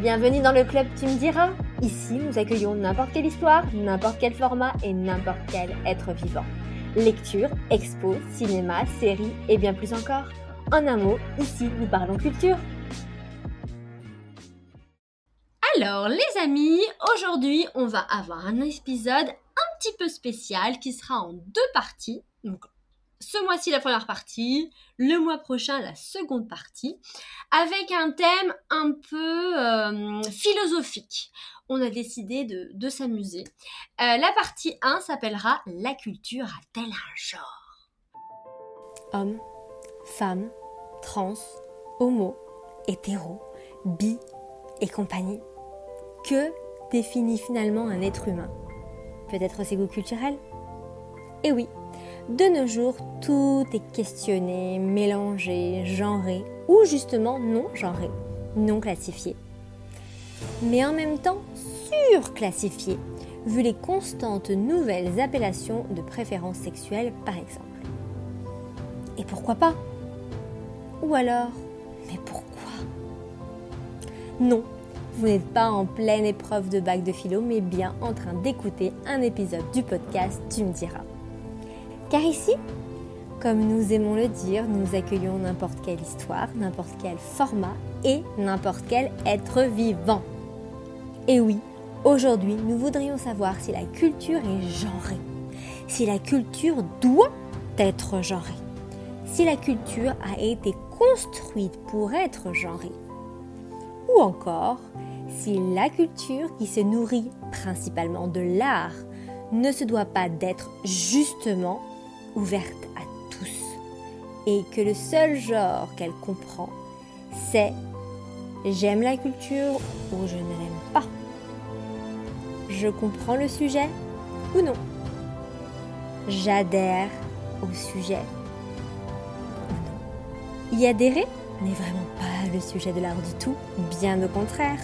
Bienvenue dans le club Tu me diras. Ici, nous accueillons n'importe quelle histoire, n'importe quel format et n'importe quel être vivant. Lecture, expo, cinéma, séries et bien plus encore. En un mot, ici, nous parlons culture. Alors, les amis, aujourd'hui, on va avoir un épisode un petit peu spécial qui sera en deux parties. Ce mois-ci la première partie, le mois prochain la seconde partie, avec un thème un peu euh, philosophique. On a décidé de, s'amuser. Euh, la partie 1 s'appellera La culture a-t-elle un genre? Homme, femme, trans, homo, hétéro, bi et compagnie. Que définit finalement un être humain? Peut-être ses goûts culturels? Eh oui, de nos jours, tout est questionné, mélangé, genré ou justement non genré, non classifié. Mais en même temps surclassifié, vu les constantes nouvelles appellations de préférences sexuelles par exemple. Et pourquoi pas? Ou alors, mais pourquoi? Non, vous n'êtes pas en pleine épreuve de bac de philo, mais bien en train d'écouter un épisode du podcast Tu me diras. Car ici, comme nous aimons le dire, nous accueillons n'importe quelle histoire, n'importe quel format et n'importe quel être vivant. Et oui, aujourd'hui, nous voudrions savoir si la culture est genrée, si la culture doit être genrée, si la culture a été construite pour être genrée, ou encore si la culture qui se nourrit principalement de l'art ne se doit pas d'être justement ouverte à tous et que le seul genre qu'elle comprend, c'est j'aime la culture ou je ne l'aime pas. Je comprends le sujet ou non? J'adhère au sujet ou non? Y adhérer n'est vraiment pas le sujet de l'art du tout, bien au contraire.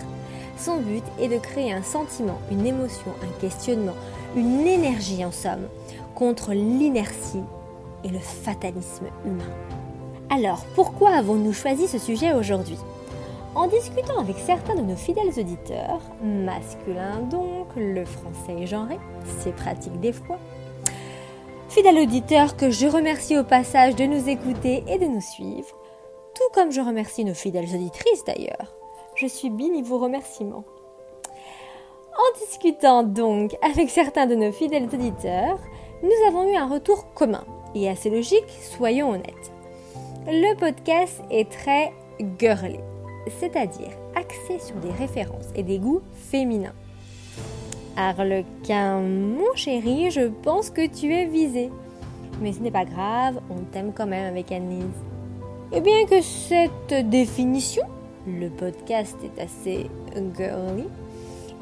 Son but est de créer un sentiment, une émotion, un questionnement, une énergie en somme, contre l'inertie et le fatalisme humain. Alors, pourquoi avons-nous choisi ce sujet aujourd'hui? En discutant avec certains de nos fidèles auditeurs, masculins donc, le français est genré, c'est pratique des fois, fidèles auditeurs que je remercie au passage de nous écouter et de nous suivre, tout comme je remercie nos fidèles auditrices d'ailleurs. Je suis béni vos remerciements. En discutant donc avec certains de nos fidèles auditeurs, nous avons eu un retour commun et assez logique, soyons honnêtes. Le podcast est très girly, c'est-à-dire axé sur des références et des goûts féminins. Arlequin, mon chéri, je pense que tu es visé. Mais ce n'est pas grave, on t'aime quand même avec Annelise. Et bien que cette définition, le podcast est assez girly,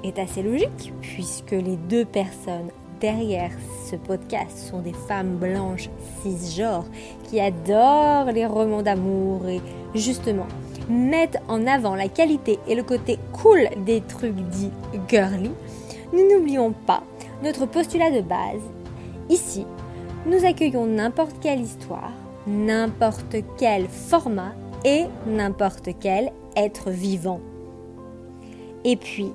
est assez logique, puisque les deux personnes derrière ce podcast sont des femmes blanches cisgenres qui adorent les romans d'amour et justement mettent en avant la qualité et le côté cool des trucs dits girly, nous n'oublions pas notre postulat de base. Ici, nous accueillons n'importe quelle histoire, n'importe quel format et n'importe quel être vivant. Et puis,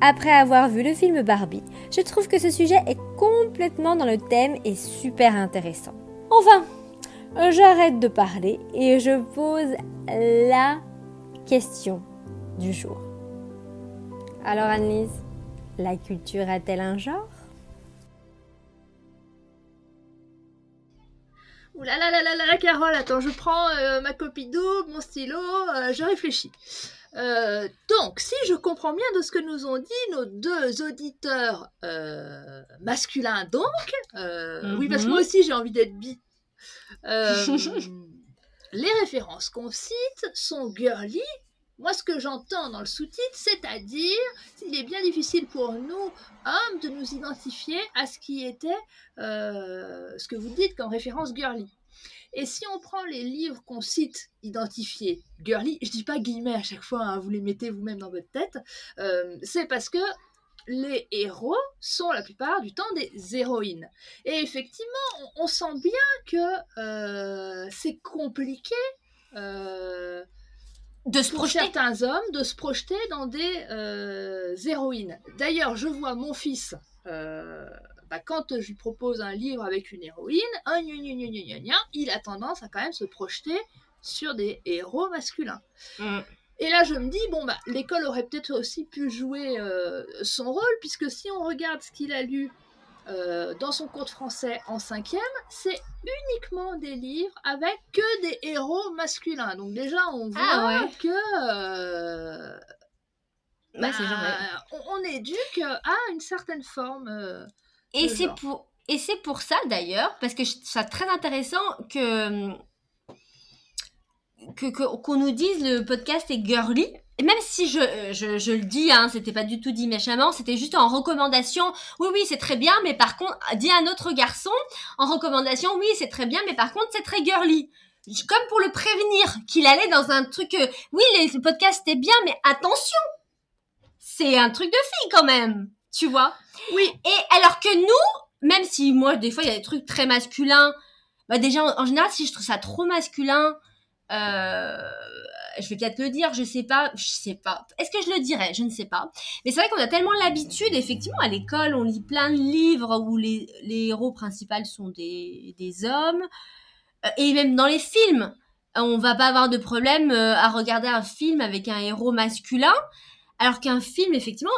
après avoir vu le film Barbie, je trouve que ce sujet est complètement dans le thème et super intéressant. Enfin, j'arrête de parler et je pose la question du jour. Alors Annelise, la culture a-t-elle un genre? Ouh là là là là là, Carole, attends, je prends euh, ma copie d'eau, mon stylo, euh, je réfléchis. Euh, donc, si je comprends bien de ce que nous ont dit nos deux auditeurs euh, masculins, donc, euh, oui, parce que moi mhm. aussi j'ai envie d'être bi. les références qu'on cite sont girly. Moi, ce que j'entends dans le sous-titre, c'est-à-dire, il est bien difficile pour nous, hommes, de nous identifier à ce qui était ce que vous dites comme référence girly. Et si on prend les livres qu'on cite identifiés girly, je dis pas guillemets à chaque fois, hein, vous les mettez vous-même dans votre tête, euh, c'est parce que les héros sont la plupart du temps des héroïnes. Et effectivement, on, sent bien que euh, c'est compliqué. Euh, de se pour projeter. certains hommes de se projeter dans des héroïnes. D'ailleurs, je vois mon fils, bah, quand je lui propose un livre avec une héroïne, un gna gna gna gna gna, il a tendance à quand même se projeter sur des héros masculins. Mm. Et là, je me dis, bon, bah, l'école aurait peut-être aussi pu jouer euh, son rôle, puisque si on regarde ce qu'il a lu euh, dans son cours de français en cinquième, c'est uniquement des livres avec que des héros masculins. Donc déjà, on voit Ah ouais. que euh, c'est bah, on éduque à une certaine forme. Et c'est pour et c'est pour ça d'ailleurs parce que je trouve ça très intéressant que que que- qu'on nous dise le podcast est girly. Et même si je, euh, je, je le dis, hein, c'était pas du tout dit méchamment, c'était juste en recommandation. Oui, oui, c'est très bien, mais par contre, dit un autre garçon en recommandation, oui, c'est très bien, mais par contre, c'est très girly. Comme pour le prévenir qu'il allait dans un truc. euh, oui, les le podcast est bien, mais attention, c'est un truc de fille quand même, tu vois? Oui, Et alors que nous, même si moi, des fois, il y a des trucs très masculins, bah déjà, en, en général, si je trouve ça trop masculin, euh, je vais peut-être le dire, je sais pas, je sais pas. Est-ce que je le dirais? Je ne sais pas. Mais c'est vrai qu'on a tellement l'habitude, effectivement, à l'école, on lit plein de livres où les, les héros principaux sont des, des hommes. Euh, Et même dans les films, on va pas avoir de problème euh, à regarder un film avec un héros masculin, alors qu'un film, effectivement,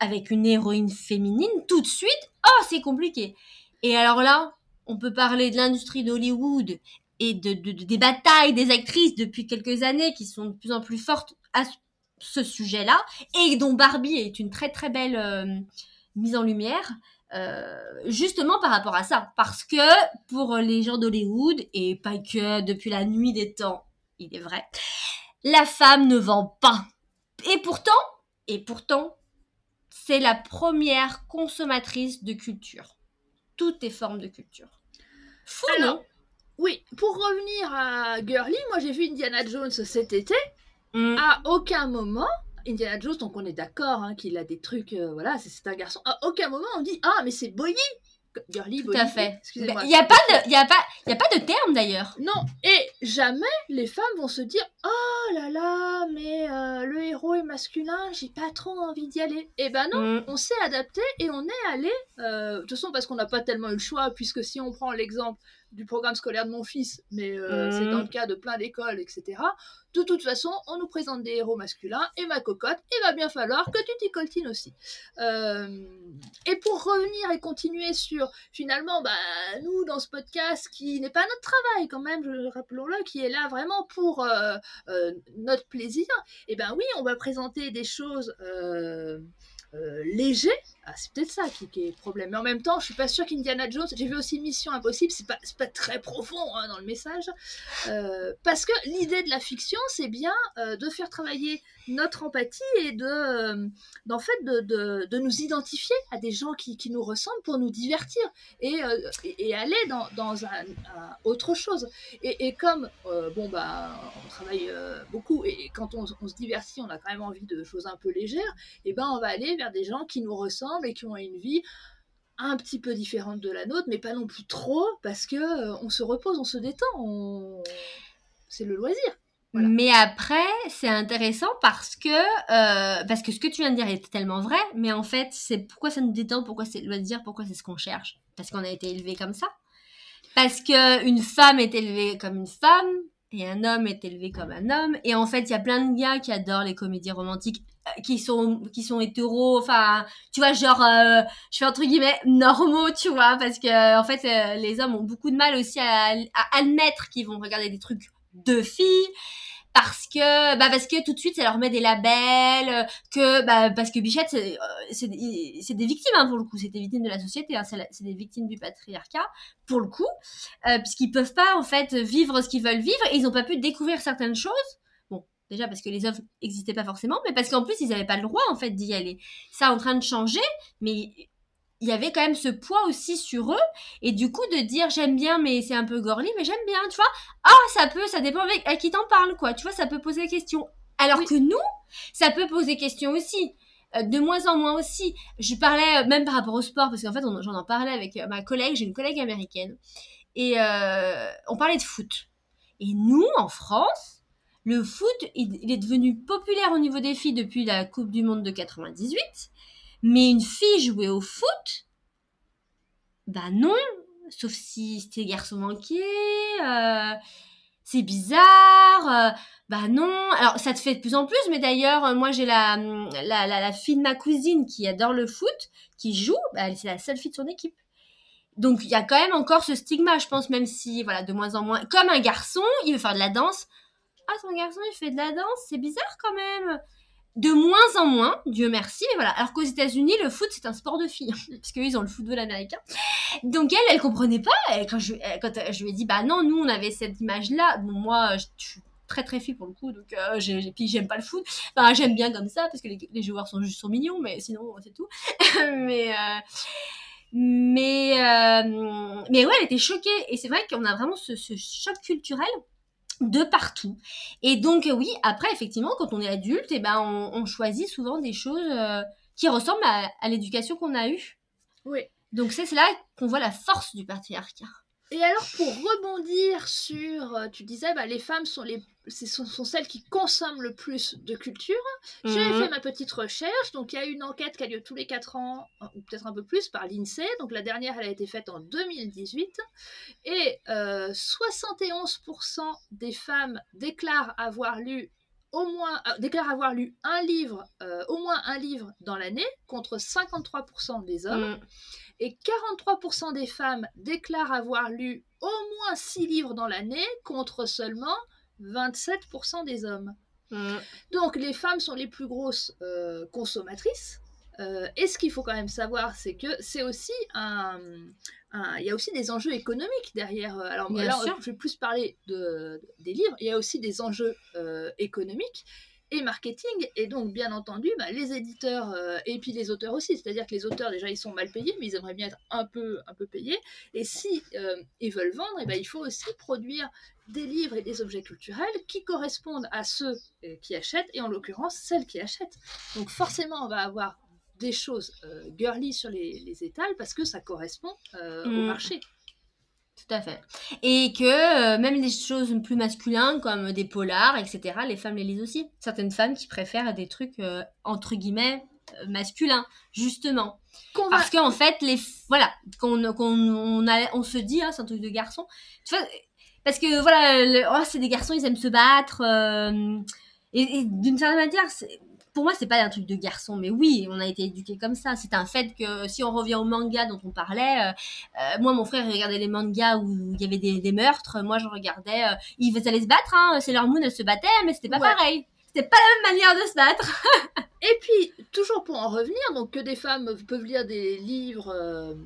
avec une héroïne féminine, tout de suite, oh, c'est compliqué. Et alors là, on peut parler de l'industrie d'Hollywood et de, de- de- des batailles des actrices depuis quelques années qui sont de plus en plus fortes à ce- ce sujet-là, et dont Barbie est une très très belle euh, mise en lumière. euh, justement par rapport à ça, parce que pour les gens d'Hollywood, et pas que depuis la nuit des temps, il est vrai, la femme ne vend pas. Et pourtant, et pourtant, c'est la première consommatrice de culture. Toutes les formes de culture. Fou, Alors, non oui. Pour revenir à Girly, moi j'ai vu Indiana Jones cet été. Mm. À aucun moment, Indiana Jones, donc on est d'accord hein, qu'il a des trucs, euh, voilà, c'est- c'est un garçon. À aucun moment on dit ah mais c'est Boyi, Girly, Tout à fait. Excusez-moi. Il n'y a pas de, il y a pas, il y a pas de terme d'ailleurs. Non, et jamais les femmes vont se dire Oh là là, mais euh, le héros est masculin, j'ai pas trop envie d'y aller. Eh ben non, Mm. on s'est adapté et on est allé. euh, de toute façon, parce qu'on n'a pas tellement eu le choix, puisque si on prend l'exemple du programme scolaire de mon fils, mais euh, Mm. c'est dans le cas de plein d'écoles, etc. De toute façon, on nous présente des héros masculins et ma cocotte, il va bien falloir que tu t'y coltines aussi. Euh, et pour revenir et continuer sur finalement, bah, nous dans ce podcast qui n'est pas notre travail quand même, rappelons-le, qui est là vraiment pour euh, notre plaisir, et ben oui, on va présenter des choses légères. Ah, c'est peut-être ça qui, qui est problème. Mais en même temps, je suis pas sûre qu'Indiana Jones. J'ai vu aussi Mission Impossible. C'est pas, pas très profond hein, dans le message, Euh, parce que l'idée de la fiction, c'est bien euh, de faire travailler notre empathie et de, euh, fait, de, de, nous identifier à des gens qui, qui nous ressemblent pour nous divertir et, euh, et, aller dans, dans un, autre chose. Et, et comme bon bah on travaille beaucoup et quand on, on se divertit, on a quand même envie de choses un peu légères, et ben on va aller vers des gens qui nous ressemblent et qui ont une vie un petit peu différente de la nôtre, mais pas non plus trop, parce que euh, on se repose, on se détend, on... c'est le loisir. Mais après, c'est intéressant parce que euh, parce que ce que tu viens de dire est tellement vrai. Mais en fait, c'est pourquoi ça nous détend, pourquoi c'est le loisir, pourquoi c'est ce qu'on cherche? Parce qu'on a été élevé comme ça? Parce que une femme est élevée comme une femme et un homme est élevé comme un homme. Et en fait, il y a plein de gars qui adorent les comédies romantiques, euh, qui sont qui sont hétéros. Enfin, tu vois, genre, euh, je fais entre guillemets normaux, tu vois, parce que en fait, euh, les hommes ont beaucoup de mal aussi à, à admettre qu'ils vont regarder des trucs de filles parce que bah parce que tout de suite ça leur met des labels euh, que bah parce que Bichette c'est euh, c'est des, victimes hein, pour le coup. C'est des victimes de la société hein, c'est des victimes du patriarcat pour le coup euh, puisqu'ils peuvent pas en fait vivre ce qu'ils veulent vivre. Et ils ont pas pu découvrir certaines choses. Bon déjà parce que les œuvres n'existaient pas forcément mais parce qu'en plus ils avaient pas le droit en fait d'y aller. Ça en train de changer mais il y avait quand même ce poids aussi sur eux. Et du coup de dire j'aime bien mais c'est un peu gorly mais j'aime bien tu vois. Ah ça peut ça dépend avec à qui t'en parle quoi. Tu vois ça peut poser question. Alors Oui. que nous ça peut poser question aussi. Euh, de moins en moins aussi. Je parlais euh, même par rapport au sport parce qu'en fait on- j'en en parlais avec euh, ma collègue. J'ai une collègue américaine. Et euh, on parlait de foot. Et nous en France le foot, il, est devenu populaire au niveau des filles depuis la Coupe du Monde de 98. Mais une fille jouer au foot, bah non, sauf si c'était garçon manqué, euh, c'est bizarre, euh, bah non. Alors ça te fait de plus en plus, mais d'ailleurs, euh, moi j'ai la, la, la, fille de ma cousine qui adore le foot, qui joue, bah, c'est la seule fille de son équipe. Donc il y a quand même encore ce stigma, je pense, même si, voilà, de moins en moins. Comme un garçon, il veut faire de la danse. Ah, son garçon, il fait de la danse, c'est bizarre quand même de moins en moins, Dieu merci, mais voilà. Alors qu'aux États-Unis, le foot c'est un sport de filles, parce qu'ils ont le football américain. Donc elle, elle comprenait pas. Et quand je, quand je lui ai dit, bah non, nous on avait cette image-là. Bon, moi, je, suis très très fille pour le coup, donc euh, j'ai, puis j'aime pas le foot. Enfin, j'aime bien comme ça parce que les, joueurs sont juste sont mignons, mais sinon c'est tout. mais euh, mais euh, mais ouais, elle était choquée. Et c'est vrai qu'on a vraiment ce, ce choc culturel de partout. Et donc oui, après effectivement, quand on est adulte, et eh ben on, choisit souvent des choses euh, qui ressemblent à, l'éducation qu'on a eue. Oui. Donc c'est là qu'on voit la force du patriarcat. Et alors pour rebondir sur, euh, tu disais, bah, les femmes sont les ce sont, celles qui consomment le plus de culture. J'ai mhm. fait ma petite recherche. Donc, il y a une enquête qui a lieu tous les 4 ans, ou peut-être un peu plus, par l'INSEE. Donc, la dernière, elle a été faite en 2018. Et 71% euh, des femmes déclarent avoir lu au moins euh, déclarent avoir lu un livre, euh, au moins un livre dans l'année, contre 53% des hommes. Mhm. Et 43% des femmes déclarent avoir lu au moins 6 livres dans l'année, contre seulement 27% des hommes. Mm. Donc les femmes sont les plus grosses euh, consommatrices. Euh, et ce qu'il faut quand même savoir, c'est que c'est aussi un, il y a aussi des enjeux économiques derrière. Euh, alors là, je vais plus parler de, des livres. Il y a aussi des enjeux économiques et marketing. Et donc, bien entendu, bah, les éditeurs et puis les auteurs aussi. C'est-à-dire que les auteurs, déjà, ils sont mal payés, mais ils aimeraient bien être un peu, un peu payés. Et si ils veulent vendre, et ben, il faut aussi produire des livres et des objets culturels qui correspondent à ceux euh, qui achètent, et en l'occurrence celles qui achètent. Donc forcément, on va avoir des choses euh, girly sur les, étals parce que ça correspond euh, au mm. marché. Tout à fait. Et que même des choses plus masculines comme des polars, etc., les femmes les lisent aussi. Certaines femmes qui préfèrent des trucs entre guillemets masculins, justement. Parce qu'en fait, les voilà, qu'on on, on, se dit, hein, c'est un truc de garçon. Tu vois, parce que voilà, oh, c'est des garçons, ils aiment se battre. Euh, et, d'une certaine manière, pour moi, c'est pas un truc de garçon, mais oui, on a été éduqués comme ça. C'est un fait que si on revient au manga dont on parlait, euh, euh, moi, mon frère regardait les mangas où il y avait des, meurtres. Moi, je regardais, ils allaient se battre. Hein, leur Moon, elle se battait, mais c'était pas pareil. C'était pas la même manière de se battre. et puis, toujours pour en revenir, donc que des femmes peuvent lire des livres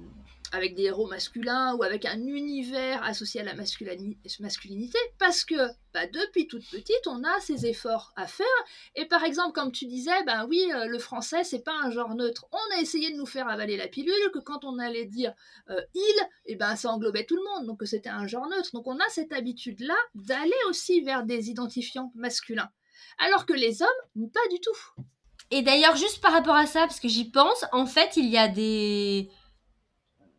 avec des héros masculins ou avec un univers associé à la masculinité, parce que bah, depuis toute petite, on a ces efforts à faire. Et par exemple, comme tu disais, ben oui, euh, le français, c'est pas un genre neutre. On a essayé de nous faire avaler la pilule, que quand on allait dire euh, il, et eh ben ça englobait tout le monde, donc c'était un genre neutre. Donc on a cette habitude-là d'aller aussi vers des identifiants masculins. Alors que les hommes, pas du tout. Et d'ailleurs, juste par rapport à ça, parce que j'y pense, en fait, il y a des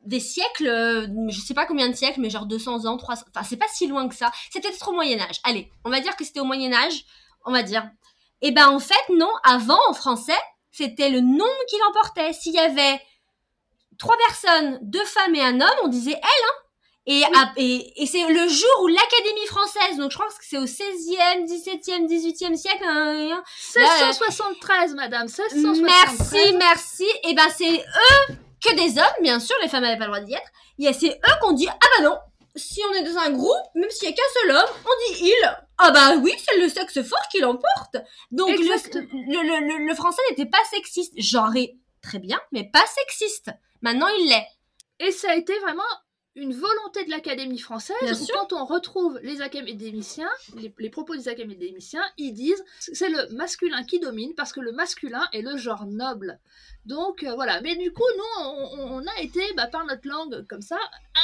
des siècles, euh, je sais pas combien de siècles, mais genre 200 ans, 300, enfin c'est pas si loin que ça. C'était peut-être au Moyen Âge. Allez, on va dire que c'était au Moyen Âge, on va dire. Et eh ben en fait non, avant en français, c'était le nombre qui l'emportait. S'il y avait trois personnes, deux femmes et un homme, on disait elle, hein. Et, et, et c'est le jour où l'Académie française, donc je crois que c'est au 16e, 17e, 18e siècle. Hein, 1673, hein. madame, 1673. Merci, merci. Et eh ben c'est eux que des hommes, bien sûr, les femmes n'avaient pas le droit d'y être. Et c'est eux qu'on dit, ah bah non, si on est dans un groupe, même s'il y a qu'un seul homme, on dit il. Ah bah oui, c'est le sexe fort qui l'emporte. Donc le, le, français n'était pas sexiste. Genré, très bien, mais pas sexiste. Maintenant, il l'est. Et ça a été vraiment une volonté de l'Académie française où quand on retrouve les académiciens, les, les propos des académiciens, ils disent c'est le masculin qui domine parce que le masculin est le genre noble. Donc euh, voilà, mais du coup nous on, a été bah, par notre langue comme ça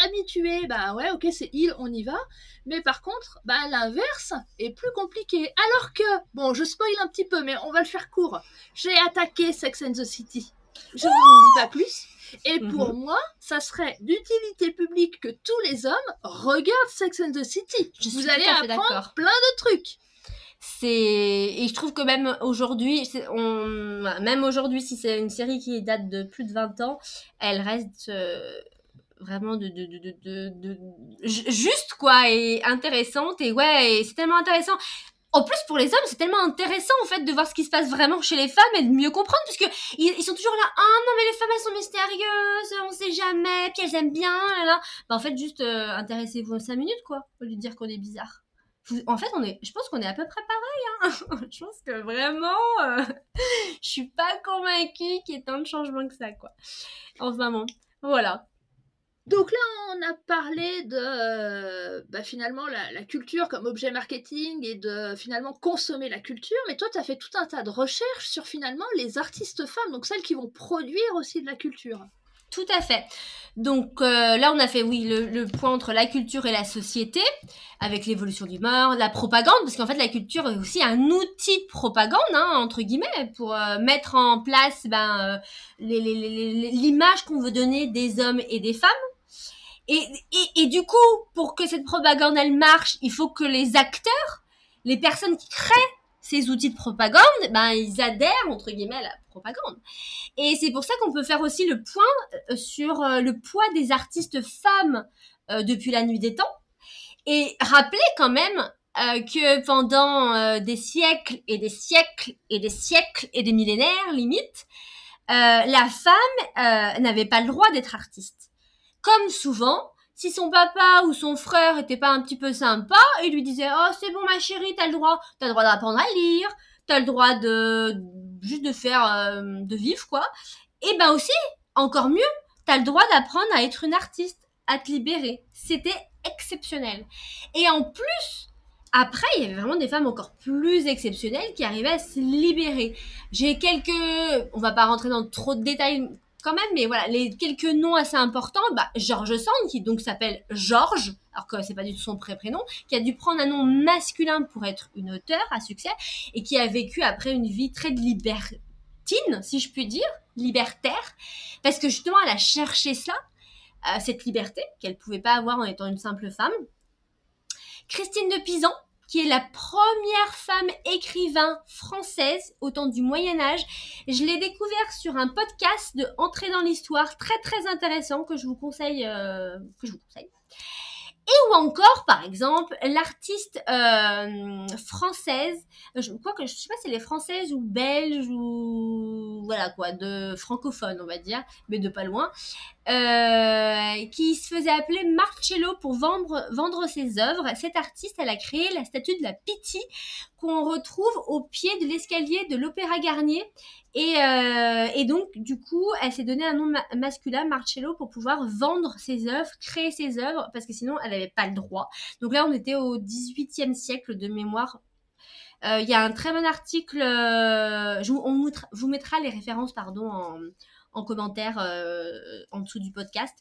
habitués, bah ouais ok c'est il, on y va, mais par contre bah l'inverse est plus compliqué. Alors que bon je spoil un petit peu mais on va le faire court. J'ai attaqué Sex and the City. Je ne vous en dis pas plus. Et pour mhm. moi, ça serait d'utilité publique que tous les hommes regardent Sex and the City. Vous allez apprendre plein de trucs. c'est et je trouve que même aujourd'hui on même aujourd'hui si c'est une série qui date de plus de 20 ans elle reste euh, vraiment de, de, de, de, de, juste quoi et intéressante et ouais c'est tellement intéressant en plus pour les hommes c'est tellement intéressant en fait de voir ce qui se passe vraiment chez les femmes et de mieux comprendre parce que ils, sont toujours là ah non mais les femmes elles sont mystérieuses on sait jamais puis elles aiment bien là, Bah, en fait juste euh, intéressez-vous en 5 minutes quoi au lieu de dire qu'on est bizarre en fait, on est, je pense qu'on est à peu près pareil. Hein je pense que vraiment, euh, je suis pas convaincue qu'il y ait tant de changements que ça, quoi. Enfin bon, voilà. Donc là, on a parlé de euh, bah, finalement la, culture comme objet marketing et de finalement consommer la culture, mais toi, tu as fait tout un tas de recherches sur finalement les artistes femmes, donc celles qui vont produire aussi de la culture. Tout à fait. Donc euh, là, on a fait, oui, le, point entre la culture et la société, avec l'évolution du mœurs, la propagande, parce qu'en fait, la culture est aussi un outil de propagande, hein, entre guillemets, pour euh, mettre en place ben, euh, l'image qu'on veut donner des hommes et des femmes. Et, et, et, du coup, pour que cette propagande, elle marche, il faut que les acteurs, les personnes qui créent ces outils de propagande, ben, ils adhèrent, entre guillemets, à la propagande. Et c'est pour ça qu'on peut faire aussi le point euh, sur euh, le poids des artistes femmes euh, depuis la nuit des temps. Et rappeler quand même que pendant des siècles et des siècles et des siècles et des millénaires, limite, la femme n'avait pas le droit d'être artiste. Comme souvent, si son papa ou son frère était pas un petit peu sympa, il lui disait "Oh, c'est bon ma chérie, t'as le droit, t'as le droit d'apprendre à lire, t'as le droit de juste de faire euh, de vivre quoi." Et ben aussi, encore mieux, t'as le droit d'apprendre à être une artiste, à te libérer. C'était exceptionnel. Et en plus, après, il y avait vraiment des femmes encore plus exceptionnelles qui arrivaient à se libérer. J'ai quelques, on va pas rentrer dans trop de détails quand même, mais voilà, les quelques noms assez importants, bah, George Sand, qui donc s'appelle George, alors que c'est pas du tout son pré-prénom, qui a dû prendre un nom masculin pour être une auteure à succès, et qui a vécu après une vie très libertine, si je puis dire, libertaire, parce que justement, elle a cherché ça, euh, cette liberté qu'elle pouvait pas avoir en étant une simple femme. Christine de Pisan, qui est la première femme écrivain française au temps du Moyen Âge. Je l'ai découvert sur un podcast de Entrer dans l'histoire très très intéressant que je vous conseille, euh. Et ou encore, par exemple, l'artiste euh, française, je crois que je sais pas si elle est française ou belge ou voilà quoi, de francophone on va dire, mais de pas loin, euh, qui se faisait appeler Marcello pour vendre, ses œuvres. Cette artiste, elle a créé la statue de la Pity qu'on retrouve au pied de l'escalier de l'Opéra Garnier. Et, euh, donc, du coup, elle s'est donné un nom masculin, Marcello, pour pouvoir vendre ses œuvres, créer ses œuvres, parce que sinon, elle n'avait pas le droit. Donc là, on était au 18e siècle de mémoire. Euh, il y a un très bon article, euh, je, on vous mettra les références pardon, en, en commentaire euh, en dessous du podcast.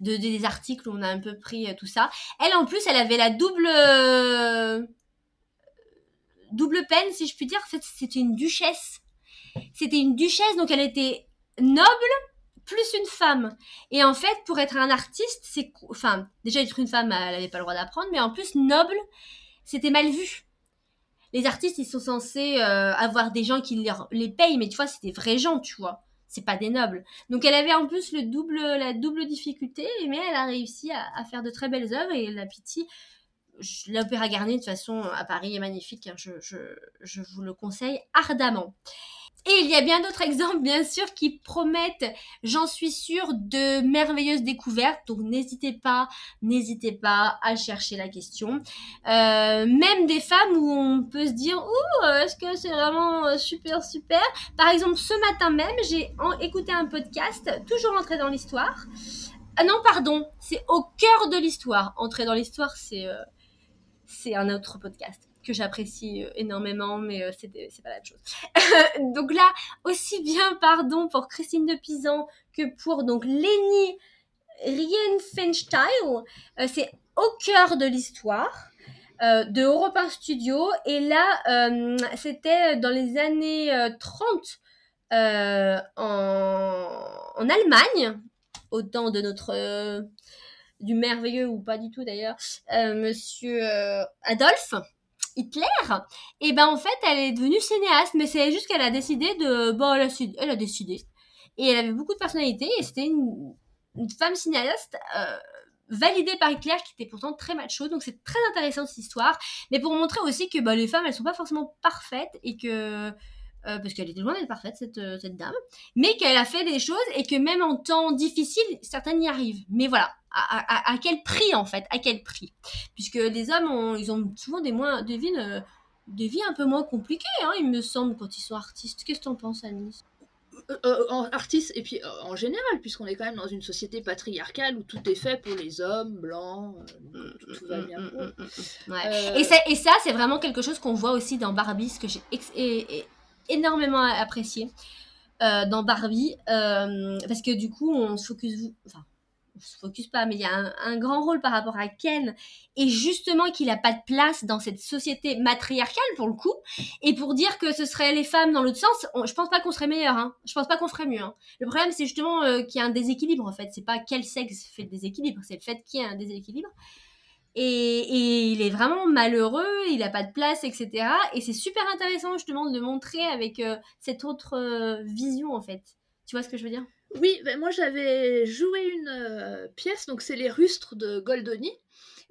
De, des articles où on a un peu pris tout ça. Elle, en plus, elle avait la double double peine, si je puis dire. En fait, c'était une duchesse. C'était une duchesse, donc elle était noble plus une femme. Et en fait, pour être un artiste, c'est, enfin, déjà être une femme, elle n'avait pas le droit d'apprendre, mais en plus noble, c'était mal vu. Les artistes, ils sont censés avoir des gens qui les, payent, mais tu vois, c'est des vrais gens, tu vois c'est pas des nobles. Donc elle avait en plus la double difficulté, mais elle a réussi à, faire de très belles œuvres et la Pity, l'opéra Garnier de toute façon à Paris est magnifique, hein. je, je, je vous le conseille ardemment. Et il y a bien d'autres exemples, bien sûr, qui promettent, j'en suis sûre, de merveilleuses découvertes. Donc n'hésitez pas, n'hésitez pas à chercher la question. Euh, même des femmes où on peut se dire, ouh, est-ce que c'est vraiment euh, super, super? Par exemple, ce matin même, j'ai écouté un podcast, toujours entré dans l'histoire. Ah non, pardon, c'est au cœur de l'histoire. Entrer dans l'histoire, c'est euh, c'est un autre podcast que j'apprécie euh, énormément, mais euh, c'est pas la même chose. donc là, aussi bien pardon pour Christine de Pisan que pour donc Leni Rienfenstein, euh, c'est au cœur de l'histoire. de Europe 1 Studio et là c'était dans les années 30 en, en, Allemagne au temps de notre du merveilleux ou pas du tout d'ailleurs monsieur Adolphe Hitler, et ben en fait, elle est devenue cinéaste, mais c'est juste qu'elle a décidé de, bon, elle a, elle a décidé, et elle avait beaucoup de personnalité, et c'était une, femme cinéaste. Euh, validée par Hitler qui était pourtant très macho donc c'est très intéressant cette histoire mais pour montrer aussi que bah, les femmes elles sont pas forcément parfaites et que euh, parce qu'elle était loin d'être parfaite, cette, euh, cette dame, mais qu'elle a fait des choses et que même en temps difficile, certaines y arrivent. Mais voilà, à, à, à, quel prix en fait? À quel prix? Puisque les hommes, ont, ils ont souvent des, moins, des, vies, euh, des vies un peu moins compliquées, hein, il me semble, quand ils sont artistes. Qu'est-ce que tu en penses, Anis euh, en artiste et puis en général puisqu'on est quand même dans une société patriarcale où tout est fait pour les hommes blancs tout, va bien pour. Ouais. Et, et, ça c'est vraiment quelque chose qu'on voit aussi dans Barbie ce que j'ai énormément apprécié euh, dans Barbie euh, parce que du coup on se focus enfin on se focus pas mais il y a un, grand rôle par rapport à Ken et justement qu'il a pas de place dans cette société matriarcale pour le coup et pour dire que ce serait les femmes dans l'autre sens je pense pas qu'on serait meilleur hein. je pense pas qu'on ferait mieux hein. le problème c'est justement euh, qu'il y a un déséquilibre en fait c'est pas quel sexe fait le déséquilibre c'est le fait qu'il y ait un déséquilibre et, il est vraiment malheureux, il n'a pas de place, etc. Et c'est super intéressant justement de le montrer avec euh, cette autre euh, vision en fait. Tu vois ce que je veux dire? Oui, ben moi j'avais joué une euh, pièce, donc c'est Les Rustres de Goldoni.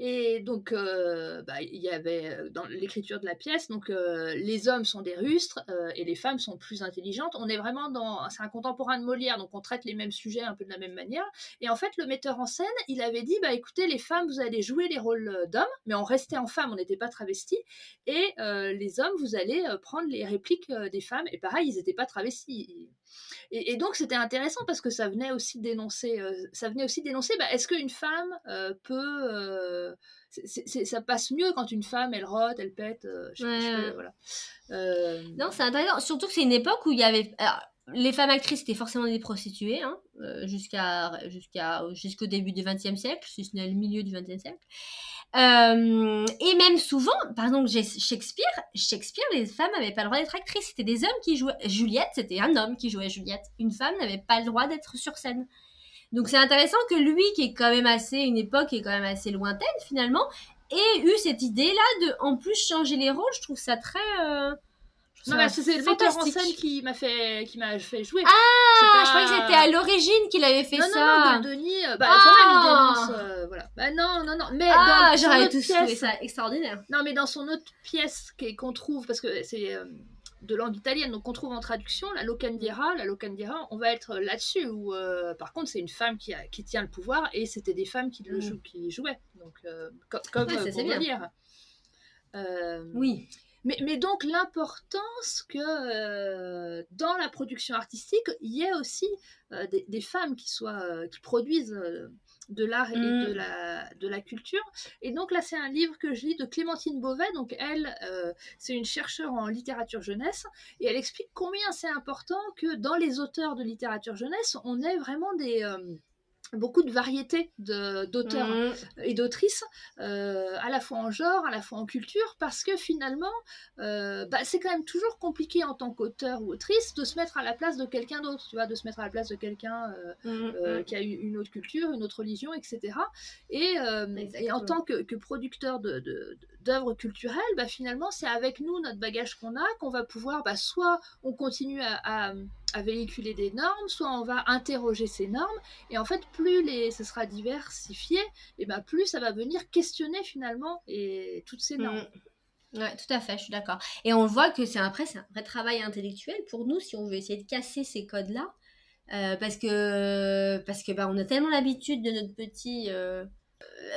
Et donc, euh, bah, il y avait euh, dans l'écriture de la pièce, donc euh, les hommes sont des rustres et les femmes sont plus intelligentes. On est vraiment dans, c'est un contemporain de Molière, donc on traite les mêmes sujets un peu de la même manière. Et en fait, le metteur en scène, il avait dit, bah écoutez, les femmes, vous allez jouer les rôles d'hommes, mais on restait en femme, on n'était pas travestis. Et les hommes, vous allez prendre les répliques des femmes. Et pareil, ils n'étaient pas travestis. Et, donc c'était intéressant parce que ça venait aussi dénoncer, ça venait aussi dénoncer, bah, est-ce qu'une femme peut ça passe mieux quand une femme elle rote, elle pète. Euh, voilà. Euh, non, c'est intéressant. Surtout que c'est une époque où il y avait. les femmes actrices étaient forcément des prostituées hein, euh, jusqu'à jusqu'à jusqu'au début du XXe siècle, si ce n'est le milieu du XXe siècle. Et même souvent, par exemple, Shakespeare, Shakespeare, les femmes n'avaient pas le droit d'être actrices. C'était des hommes qui jouaient. Juliette, c'était un homme qui jouait Juliette. Une femme n'avait pas le droit d'être sur scène. Donc c'est intéressant que lui, qui est quand même assez, une époque est quand même assez lointaine finalement, ait eu cette idée-là de en plus changer les rôles. Je trouve ça très. Euh, non, mais c'est le metteur en scène qui m'a fait, qui m'a fait jouer. Ah, je croyais que c'était à l'origine qu'il avait fait ça. Non, non, Denis, euh, bah, ah. quand même, il dénonce, euh, voilà. Bah, non, non, non, mais ah, j'aurais tout trouvé ça extraordinaire. Non, mais dans son autre pièce qu'on trouve, parce que c'est, de langue italienne, donc on trouve en traduction la locandiera. La locandiera, on va être là-dessus, où euh, par contre c'est une femme qui, a, qui tient le pouvoir et c'était des femmes qui, le mm. qui jouaient. Donc, euh, comme ouais, pour dire. Euh, oui. Mais, mais, donc l'importance que dans la production artistique, il y ait aussi des, des, femmes qui, soient, qui produisent de l'art et de, mm. la, de la culture. Et donc là, c'est un livre que je lis de Clémentine Beauvais. Donc elle, euh, c'est une chercheure en littérature jeunesse. Et elle explique combien c'est important que dans les auteurs de littérature jeunesse, on ait vraiment des... Euh, beaucoup de variétés d'auteurs mmh. et d'autrices, euh, à la fois en genre, à la fois en culture, parce que finalement, euh, bah, c'est quand même toujours compliqué en tant qu'auteur ou autrice de se mettre à la place de quelqu'un d'autre, tu vois, de se mettre à la place de quelqu'un euh, mmh, mmh. qui a eu une autre culture, une autre religion, etc. Et, et en tant que, que producteur d'œuvres de, culturelles, bah, finalement, c'est avec nous, notre bagage qu'on a, qu'on va pouvoir, bah, soit on continue à à véhiculer des normes, soit on va interroger ces normes, et en fait, plus les, ce sera diversifié, et ben plus ça va venir questionner finalement et toutes ces normes. Mm. Ouais, tout à fait, je suis d'accord. Et on voit que c'est après, c'est un vrai travail intellectuel pour nous si on veut essayer de casser ces codes-là, euh, parce que parce que bah, on a tellement l'habitude de notre petit euh,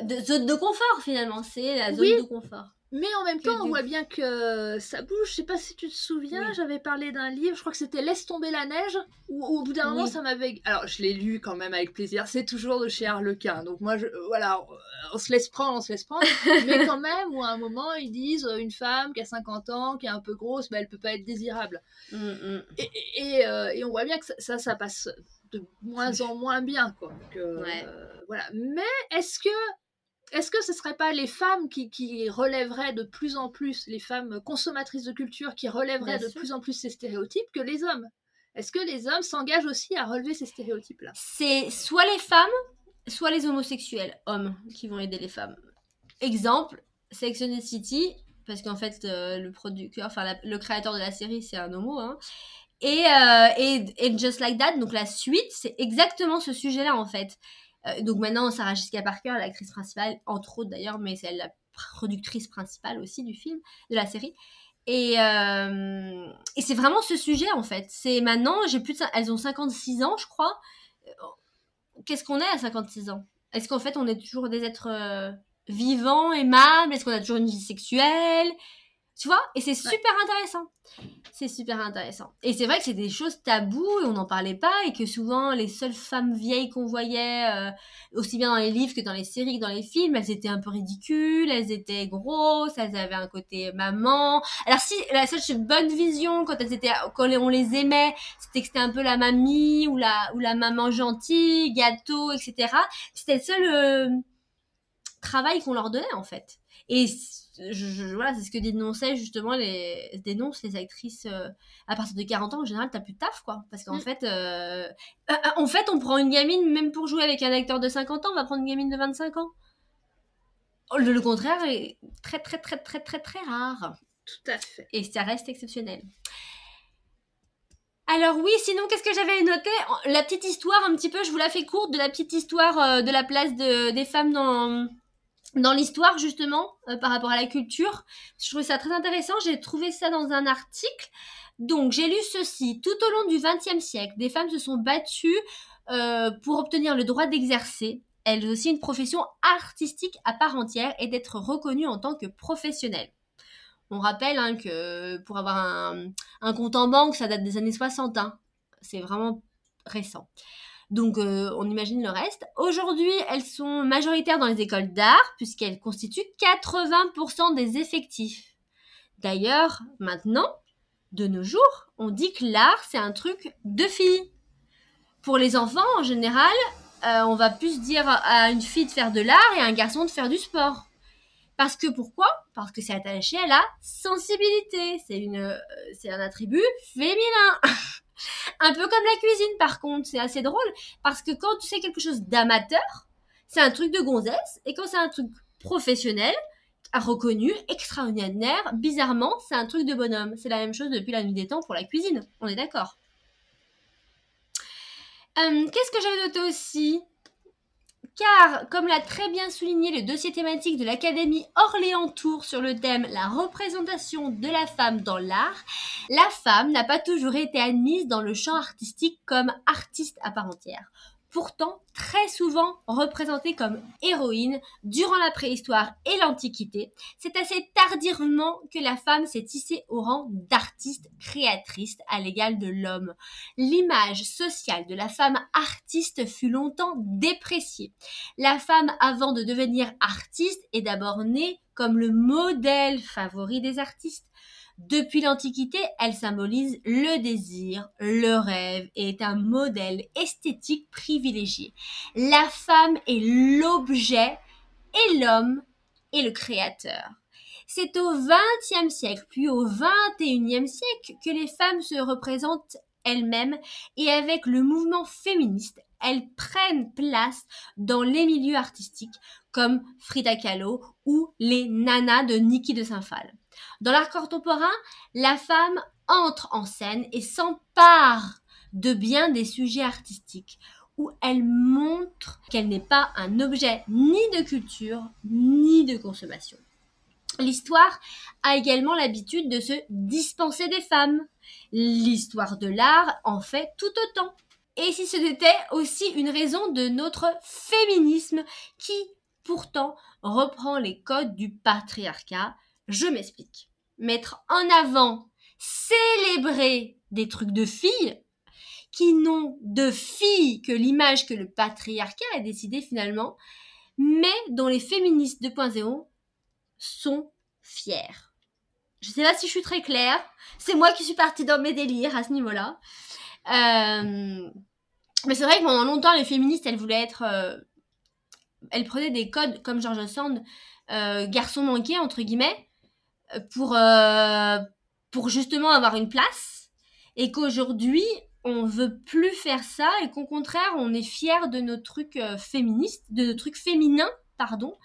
de zone de confort finalement, c'est la zone de confort. Mais en même temps, on voit bien que ça bouge. Je sais pas si tu te souviens, j'avais parlé d'un livre, je crois que c'était Laisse tomber la neige, où, au bout d'un moment, ça m'avait. Alors, je l'ai lu quand même avec plaisir. C'est toujours de chez Harlequin. Donc, moi, je... voilà, on se laisse prendre, on se laisse prendre. mais quand même, où à un moment, ils disent euh, une femme qui a 50 ans, qui est un peu grosse, bah, elle peut pas être désirable. Mm, mm. Et, euh, et, on voit bien que ça, ça, passe de moins en moins bien, quoi. Euh, voilà. Mais est-ce que est-ce que ce ne serait pas les femmes qui, relèveraient de plus en plus, les femmes consommatrices de culture, qui relèveraient de plus en plus ces stéréotypes que les hommes? Est-ce que les hommes s'engagent aussi à relever ces stéréotypes-là? C'est soit les femmes, soit les homosexuels, hommes, qui vont aider les femmes. Exemple, Sex and the City, parce qu'en fait, le producteur, enfin, le créateur de la série, c'est un homo, hein. Et, et, et, Just Like That, donc la suite, c'est exactement ce sujet-là, en fait. Donc maintenant, Sarah Jessica Parker, l'actrice principale, entre autres d'ailleurs, mais c'est la productrice principale aussi du film, de la série. Et, euh, c'est vraiment ce sujet en fait. C'est maintenant, elles ont 56 ans, je crois. Euh, qu'est-ce qu'on est à 56 ans? Est-ce qu'en fait on est toujours des êtres euh, vivants, aimables? Est-ce qu'on a toujours une vie sexuelle? Tu vois Et c'est super intéressant. C'est super intéressant. Et c'est vrai que c'est des choses taboues et on n'en parlait pas et que souvent les seules femmes vieilles qu'on voyait, euh, aussi bien dans les livres que dans les séries que dans les films, elles étaient un peu ridicules, elles étaient grosses, elles avaient un côté maman. Alors si la seule bonne vision quand elles étaient, quand on les aimait, c'était que c'était un peu la mamie ou la ou la maman gentille, gâteau, etc. C'était le seul euh, travail qu'on leur donnait en fait. Et je, voilà, c'est ce que dénonçaient justement les dénoncent les actrices euh, à partir de 40 ans en général t'as plus de taf quoi. Parce qu'en mm. fait euh, euh, en fait on prend une gamine même pour jouer avec un acteur de 50 ans on va prendre une gamine de 25 ans. Le, le contraire est très très très très très très rare. Tout à fait. Et ça reste exceptionnel. Alors oui, sinon qu'est-ce que j'avais noté? La petite histoire un petit peu, je vous la fais courte, de la petite histoire de la place de, des femmes dans, dans l'histoire justement euh, par rapport à la culture. Je trouvais ça très intéressant. J'ai trouvé ça dans un article. Donc j'ai lu ceci. Tout au long du XXe siècle, des femmes se sont battues euh, pour obtenir le droit d'exercer, elles aussi une profession artistique à part entière et d'être reconnues en tant que professionnelles. On rappelle hein, que pour avoir un, un, compte en banque, ça date des années 60. Hein. C'est vraiment récent. Donc euh, on imagine le reste. Aujourd'hui, elles sont majoritaires dans les écoles d'art puisqu'elles constituent 80% des effectifs. D'ailleurs, maintenant, de nos jours, on dit que l'art, c'est un truc de filles. Pour les enfants, en général, euh, on va plus dire à une fille de faire de l'art et à un garçon de faire du sport. Parce que pourquoi? Parce que c'est attaché à la sensibilité. C'est euh, c'est un attribut féminin. Un peu comme la cuisine, par contre, c'est assez drôle parce que quand tu sais quelque chose d'amateur, c'est un truc de gonzesse, et quand c'est un truc professionnel, reconnu, extraordinaire, bizarrement, c'est un truc de bonhomme. C'est la même chose depuis la nuit des temps pour la cuisine, on est d'accord. Euh, qu'est-ce que j'avais noté aussi? Car, comme l'a très bien souligné le dossier thématique de l'Académie Orléans-Tours sur le thème La représentation de la femme dans l'art, la femme n'a pas toujours été admise dans le champ artistique comme artiste à part entière pourtant très souvent représentée comme héroïne durant la préhistoire et l'Antiquité, c'est assez tardivement que la femme s'est tissée au rang d'artiste créatrice à l'égal de l'homme. L'image sociale de la femme artiste fut longtemps dépréciée. La femme avant de devenir artiste est d'abord née comme le modèle favori des artistes. Depuis l'Antiquité, elle symbolise le désir, le rêve et est un modèle esthétique privilégié. La femme est l'objet et l'homme est le créateur. C'est au XXe siècle, puis au XXIe siècle, que les femmes se représentent elles-mêmes et avec le mouvement féministe, elles prennent place dans les milieux artistiques comme Frida Kahlo ou les nanas de Niki de Saint-Phal. Dans l'art contemporain, la femme entre en scène et s'empare de bien des sujets artistiques, où elle montre qu'elle n'est pas un objet ni de culture ni de consommation. L'histoire a également l'habitude de se dispenser des femmes. L'histoire de l'art en fait tout autant. Et si ce n'était aussi une raison de notre féminisme qui, pourtant, reprend les codes du patriarcat, je m'explique. Mettre en avant, célébrer des trucs de filles qui n'ont de filles que l'image que le patriarcat a décidé finalement, mais dont les féministes 2.0 sont fiers. Je sais pas si je suis très claire. C'est moi qui suis partie dans mes délires à ce niveau-là. Euh, mais c'est vrai que pendant longtemps, les féministes, elles voulaient être... Euh, elles prenaient des codes comme George Sand, euh, garçon manqué, entre guillemets, pour, pour justement avoir une place et qu'aujourd'hui on veut plus faire ça et qu'au contraire on est fier de nos trucs féministes, de nos trucs féminins, pardon,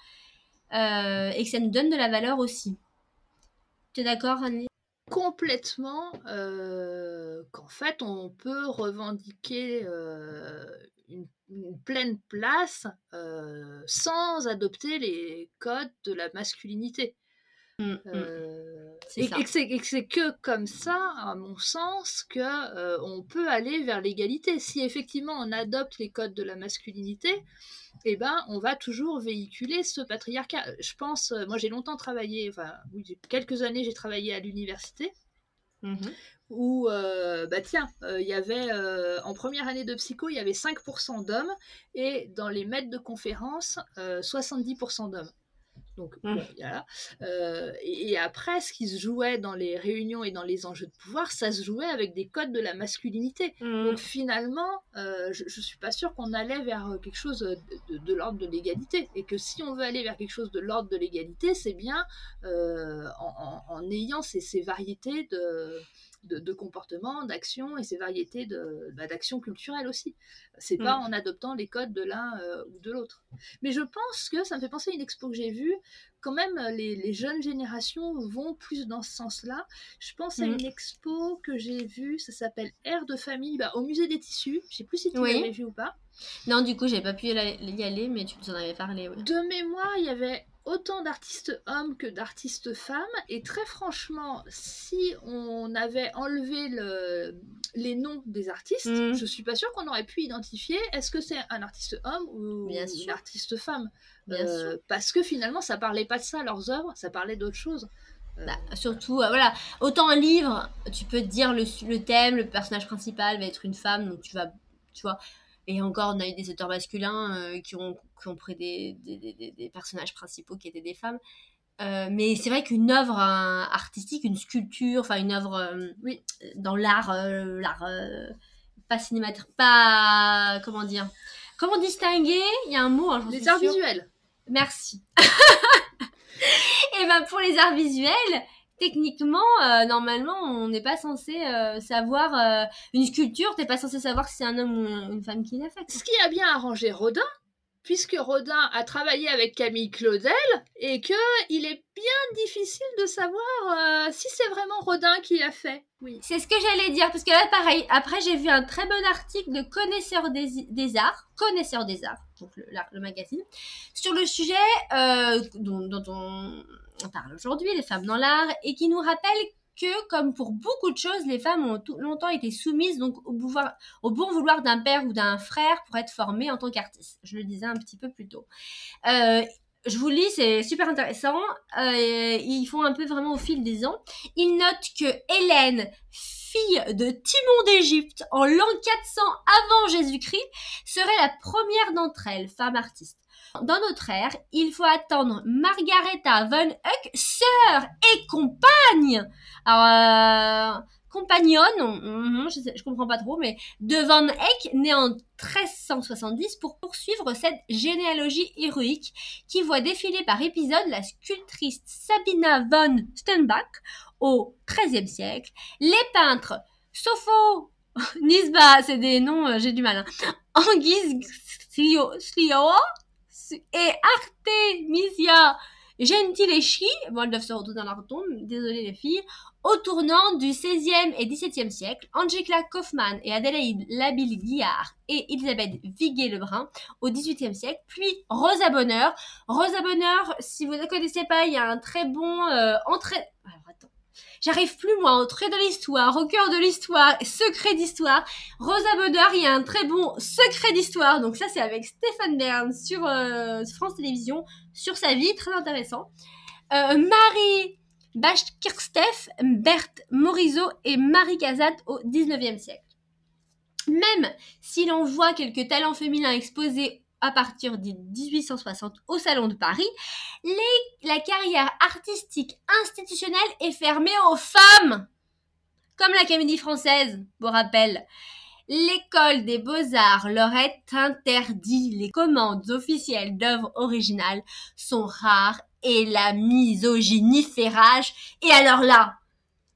et que ça nous donne de la valeur aussi. Tu es d'accord, Annie? Complètement euh, qu'en fait, on peut revendiquer euh, une, pleine place euh, sans adopter les codes de la masculinité. Mm, mm. Euh, C'est et, et que c'est- que comme ça, à mon sens, que euh, on peut aller vers l'égalité. Si effectivement on adopte les codes de la masculinité, eh ben on va toujours véhiculer ce patriarcat. Je pense, euh, moi j'ai longtemps travaillé, enfin oui, quelques années j'ai travaillé à l'université Mhm. où, euh, bah tiens, euh, il y avait, euh, en première année de psycho, il y avait 5% d'hommes, et dans les maîtres de conférences, euh, 70% d'hommes. Donc, Mm. bon, voilà. Euh, et, et après, ce qui se jouait dans les réunions et dans les enjeux de pouvoir, ça se jouait avec des codes de la masculinité. Mm. Donc finalement, euh, je, je suis pas sûre qu'on allait vers euh, quelque chose de, de- de l'ordre de l'égalité. Et que si on veut aller vers quelque chose de l'ordre de l'égalité, c'est bien euh, en, en- en ayant ces, ces variétés de, de, de comportements, d'actions et ces variétés de, bah, d'actions culturelles aussi. C'est pas Mm. en adoptant les codes de l'un euh, ou de l'autre. Mais je pense que ça me fait penser à une expo que j'ai vue. Quand même, les, les jeunes générations vont plus dans ce sens-là. Je pense à Mhm. une expo que j'ai vue, ça s'appelle Air de famille, bah, au musée des tissus. Je sais plus si tu Oui. l'avais vu ou pas. Non, du coup, j'ai pas pu y aller- y aller, mais tu nous en avais parlé. ouais. De mémoire, il y avait autant d'artistes hommes que d'artistes femmes. Et très franchement, si on avait enlevé le- les noms des artistes, Mhm. je suis pas sûre qu'on aurait pu identifier est-ce que c'est un artiste homme ou Bien une sûr. artiste femme? Bien Euh, Parce que finalement, ça parlait pas de ça, leurs œuvres, ça parlait d'autre chose. Euh, Bah, surtout, euh, voilà, autant un livre, tu peux te dire le, le thème, le personnage principal va être une femme, donc tu vas, tu vois. Et encore, on a eu des auteurs masculins euh, qui, ont, qui ont pris des, des, des- des- des personnages principaux qui étaient des femmes. Euh, mais c'est vrai qu'une œuvre hein, artistique, une sculpture, enfin une œuvre, euh, Oui. dans l'art, l'art pas cinématographique, pas comment dire, comment distinguer Il y a un mot, hein, les arts visuels. Merci. Et ben pour les arts visuels, techniquement, euh, normalement, on n'est pas censé euh, savoir euh, une sculpture. T'es pas censé savoir si c'est un homme ou une femme qui l'a fait. Ce qui a bien arrangé Rodin, puisque Rodin a travaillé avec Camille Claudel, et que il est bien difficile de savoir si c'est vraiment Rodin qui l'a fait. Oui. C'est ce que j'allais dire parce que là, pareil. Après, j'ai vu un très bon article de connaisseurs des, des arts, connaisseurs des arts, donc le, le magazine, sur le sujet dont, dont on, on parle aujourd'hui, les femmes dans l'art, et qui nous rappelle que, comme pour beaucoup de choses, les femmes ont tout, longtemps été soumises donc au, au bon vouloir d'un père ou d'un frère pour être formées en tant qu'artistes. Je le disais un petit peu plus tôt. Euh, je vous lis, c'est super intéressant. Euh, ils font un peu vraiment au fil des ans. Ils notent que Hélène, fille de Timon d'Égypte en l'an 400 avant Jésus-Christ, serait la première d'entre elles, femme artiste. Dans notre ère, il faut attendre Margaretha von Huck, sœur et compagne. Alors, euh, compagnonne, je, sais- comprends pas trop, mais de Van Eyck, née en 1370, pour poursuivre cette généalogie héroïque qui voit défiler par épisode la sculptrice Sabina von Steinbach au XIIIe siècle, les peintres Sopho Nisba, c'est des noms, euh, j'ai du mal, hein, Anguise Slio- Slioa et Artemisia Gentileschi, bon, elles doivent se retrouver dans leur tombe, désolé les filles, au tournant du XVIe et XVIIe siècle, Angela Kaufmann et Adélaïde Labille-Guillard et Elisabeth Viguier-Lebrun au XVIIIe siècle, puis Rosa Bonheur. Rosa Bonheur, si vous ne connaissez pas, il y a un très bon euh, entrée... J'arrive plus moi, entrée de l'histoire, au cœur de l'histoire, secret d'histoire. Rosa Bonheur, il y a un très bon secret d'histoire, donc ça c'est avec Stéphane Bern sur euh, France Télévisions, sur sa vie, très intéressant. Euh, Marie Bashkirsteff, Berthe Morisot et Marie Casat au 19e siècle. Même si l'on voit quelques talents féminins exposés à partir de 1860 au Salon de Paris, la carrière artistique institutionnelle est fermée aux femmes. Comme la comédie française, pour rappel. L'école des beaux-arts leur est interdit. Les commandes officielles d'œuvres originales sont rares et la misogynie fait. Et alors là,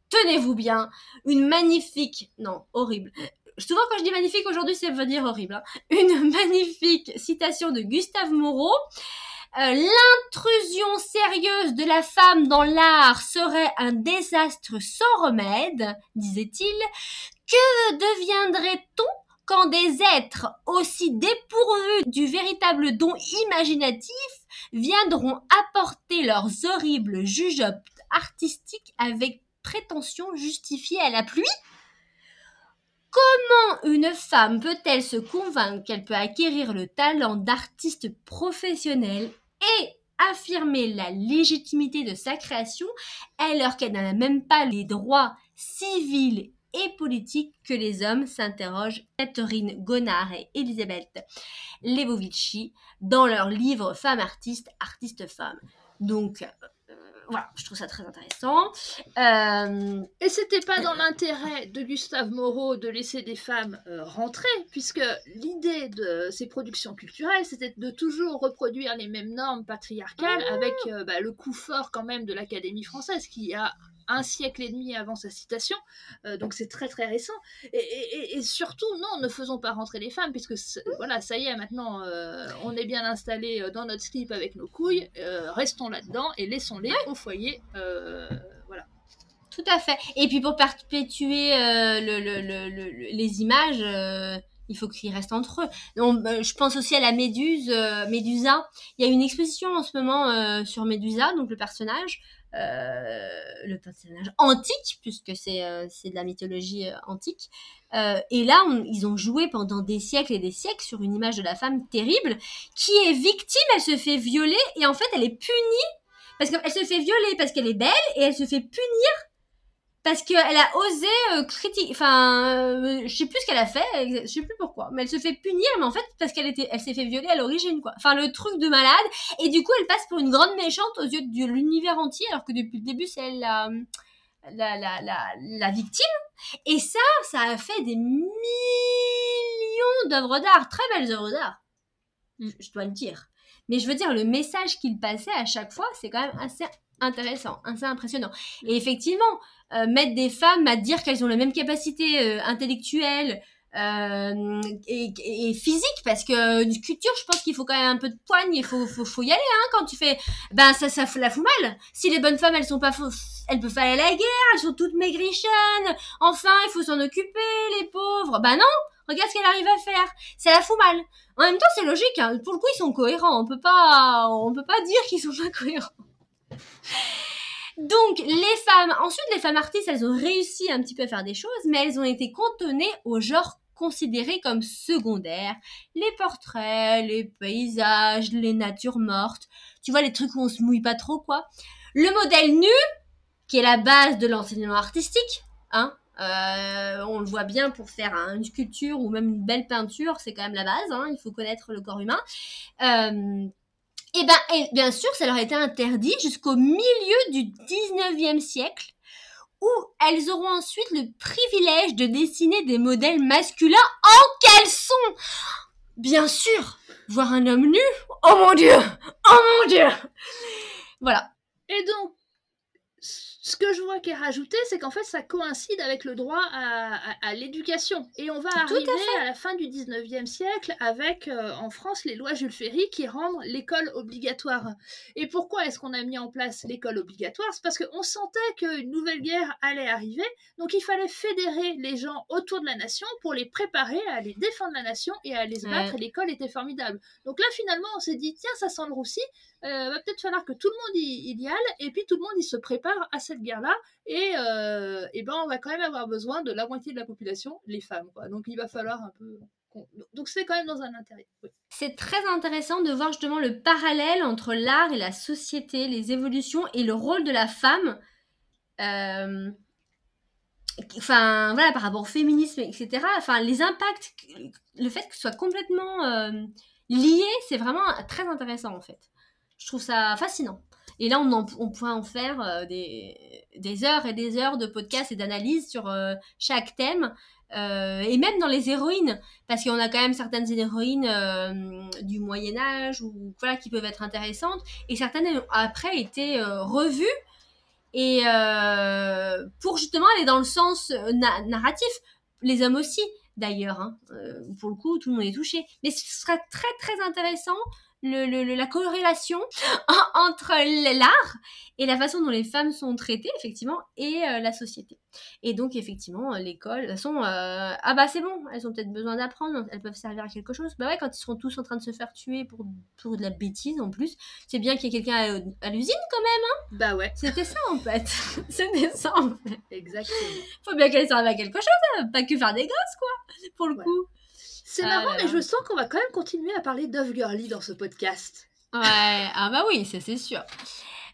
tenez-vous bien, une magnifique, non, horrible. Souvent quand je dis magnifique aujourd'hui, ça veut dire horrible. hein. Une magnifique citation de Gustave Moreau. euh, l'intrusion sérieuse de la femme dans l'art serait un désastre sans remède, disait-il, que deviendrait-on quand des êtres aussi dépourvus du véritable don imaginatif viendront apporter leurs horribles jugeotes artistiques avec prétention justifiée à la pluie Comment une femme peut-elle se convaincre qu'elle peut acquérir le talent d'artiste professionnel et affirmer la légitimité de sa création alors qu'elle n'a même pas les droits civils et politiques que les hommes s'interrogent Catherine Gonard et Elisabeth Lebovici dans leur livre Femmes artistes, artistes femmes. Donc, voilà, je trouve ça très intéressant. Euh, Et c'était pas dans l'intérêt de Gustave Moreau de laisser des femmes euh, rentrer, puisque l'idée de ces productions culturelles, c'était de toujours reproduire les mêmes normes patriarcales, ah. avec euh, bah, le coup fort quand même de l'Académie française, qui a un siècle et demi avant sa citation, euh, donc c'est très très récent. Et, surtout, non, ne faisons pas rentrer les femmes, puisque voilà, ça y est, maintenant euh, on est bien installé euh, dans notre slip avec nos couilles, restons là-dedans et laissons-les au foyer. voilà. Tout à fait. Et puis pour perpétuer le, les images il faut qu'ils restent entre eux. Donc, je pense aussi à la Méduse, Médusa. Il y a une exposition en ce moment sur Médusa, donc le personnage, euh, le personnage antique, puisque c'est euh, de la mythologie euh, antique. et là, ils ont joué pendant des siècles et des siècles sur une image de la femme terrible qui est victime, elle se fait violer et en fait elle est punie parce qu'elle se fait violer parce qu'elle est belle et elle se fait punir parce qu'elle a osé euh, critiquer, enfin, euh, je sais plus ce qu'elle a fait, je sais plus pourquoi, mais elle se fait punir, mais en fait parce qu'elle était, elle s'est fait violer à l'origine, quoi. Enfin, le truc de malade, et du coup, elle passe pour une grande méchante aux yeux de l'univers entier, alors que depuis le début, c'est elle la, la, la, la, victime. Et ça, ça a fait des millions d'œuvres d'art, très belles œuvres d'art, je dois le dire. Mais je veux dire, le message qu'il passait à chaque fois, c'est quand même assez intéressant, assez impressionnant. Et effectivement, euh, mettre des femmes à dire qu'elles ont la même capacité euh, intellectuelle euh, et, et, physique, parce que une culture, je pense qu'il faut quand même un peu de poigne, il faut, faut, faut y aller, hein, quand tu fais, ben ça, ça la fout mal. Si les bonnes femmes, elles sont pas, elles peuvent aller à la guerre, elles sont toutes maigrichonnes, enfin, il faut s'en occuper, les pauvres. Ben non, regarde ce qu'elle arrive à faire, ça la fout mal. En même temps, c'est logique, hein. pour le coup, ils sont cohérents, on peut pas, on peut pas dire qu'ils sont pas cohérents. Donc les femmes, ensuite les femmes artistes, elles ont réussi un petit peu à faire des choses, mais elles ont été cantonnées au genre considéré comme secondaire. Les portraits, les paysages, les natures mortes. Tu vois, les trucs où on se mouille pas trop, quoi. Le modèle nu, qui est la base de l'enseignement artistique, hein. Euh, on le voit bien pour faire une sculpture ou même une belle peinture, c'est quand même la base, hein, il faut connaître le corps humain. Euh, et eh ben, et bien sûr, ça leur a été interdit jusqu'au milieu du 19e siècle, où elles auront ensuite le privilège de dessiner des modèles masculins en caleçon. Bien sûr, voir un homme nu, oh mon dieu, oh mon dieu. Voilà. Et donc, ce que je vois qui est rajouté, c'est qu'en fait, ça coïncide avec le droit à, l'éducation. Et on va arriver à, la fin du 19e siècle avec, euh, en France, les lois Jules Ferry qui rendent l'école obligatoire. Et pourquoi est-ce qu'on a mis en place l'école obligatoire? C'est parce qu'on sentait qu'une nouvelle guerre allait arriver, donc il fallait fédérer les gens autour de la nation pour les préparer à aller défendre la nation et à aller se battre. Et l'école était formidable. Donc là, finalement, on s'est dit, tiens, ça sent le roussi, euh, va peut-être falloir que tout le monde y, y, aille, et puis tout le monde il se prépare à cette guerre-là, et, euh, et ben on va quand même avoir besoin de la moitié de la population, les femmes. Quoi. Donc il va falloir un peu... Donc c'est quand même dans un intérêt. C'est très intéressant de voir justement le parallèle entre l'art et la société, les évolutions et le rôle de la femme. Euh, enfin voilà par rapport au féminisme etc enfin les impacts le fait que ce soit complètement euh, lié c'est vraiment très intéressant en fait je trouve ça fascinant. Et là, on, pourrait en faire euh, des, des, heures et des heures de podcasts et d'analyses sur euh, chaque thème. Euh, et même dans les héroïnes, parce qu'on a quand même certaines héroïnes du Moyen Âge ou voilà qui peuvent être intéressantes, et certaines ont après été revues et pour justement aller dans le sens narratif, les hommes aussi d'ailleurs. Hein. pour le coup, tout le monde est touché. Mais ce sera très très intéressant le, la corrélation entre l'art et la façon dont les femmes sont traitées, effectivement, et euh, la société. Et donc, effectivement, l'école, de toute façon, euh, ah bah c'est bon, elles ont peut-être besoin d'apprendre, elles peuvent servir à quelque chose. Bah ouais, quand ils seront tous en train de se faire tuer pour, pour de la bêtise en plus, c'est bien qu'il y ait quelqu'un à, à l'usine quand même. Bah ouais, C'était ça en fait. C'était ça en fait. exactement. Faut bien qu'elles servent à quelque chose, hein, pas que faire des gosses quoi, pour le Ouais. coup. C'est Ah marrant, là mais là. je sens qu'on va quand même continuer à parler d'Ove Girly dans ce podcast. Ouais, ah bah oui, ça c'est sûr.